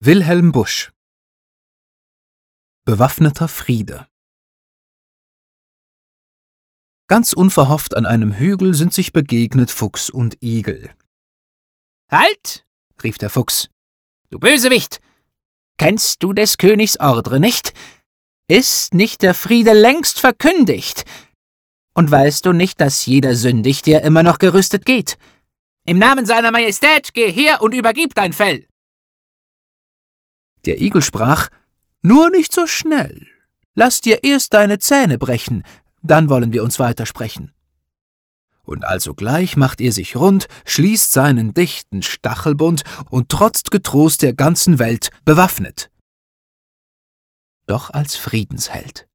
Wilhelm Busch Bewaffneter Friede Ganz unverhofft an einem Hügel sind sich begegnet Fuchs und Igel. Halt! rief der Fuchs. Du Bösewicht! Kennst du des Königs Ordre nicht? Ist nicht der Friede längst verkündigt? Und weißt du nicht, dass jeder sündigt, der immer noch gerüstet geht? Im Namen seiner Majestät, geh her und übergib dein Fell! Der Igel sprach, Nur nicht so schnell. Lass dir erst deine Zähne brechen, dann wollen wir uns weitersprechen. Und alsogleich macht er sich rund, schließt seinen dichten Stachelbund und trotzt getrost der ganzen Welt bewaffnet. Doch als Friedensheld.